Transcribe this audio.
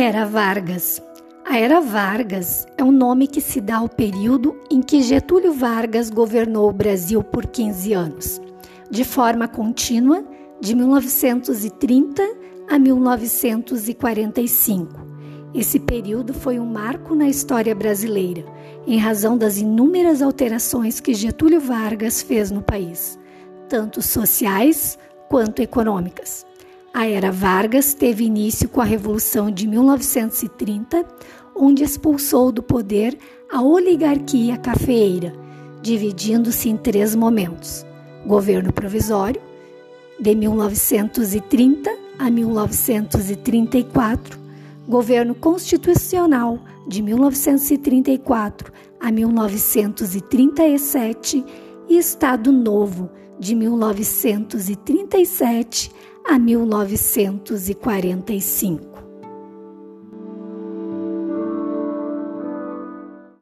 Era Vargas. A Era Vargas é um nome que se dá ao período em que Getúlio Vargas governou o Brasil por 15 anos, de forma contínua, de 1930 a 1945. Esse período foi um marco na história brasileira, em razão das inúmeras alterações que Getúlio Vargas fez no país, tanto sociais quanto econômicas. A era Vargas teve início com a Revolução de 1930, onde expulsou do poder a oligarquia cafeeira, dividindo-se em três momentos: governo provisório, de 1930 a 1934, governo constitucional, de 1934 a 1937 e Estado Novo, de 1937 a 1945.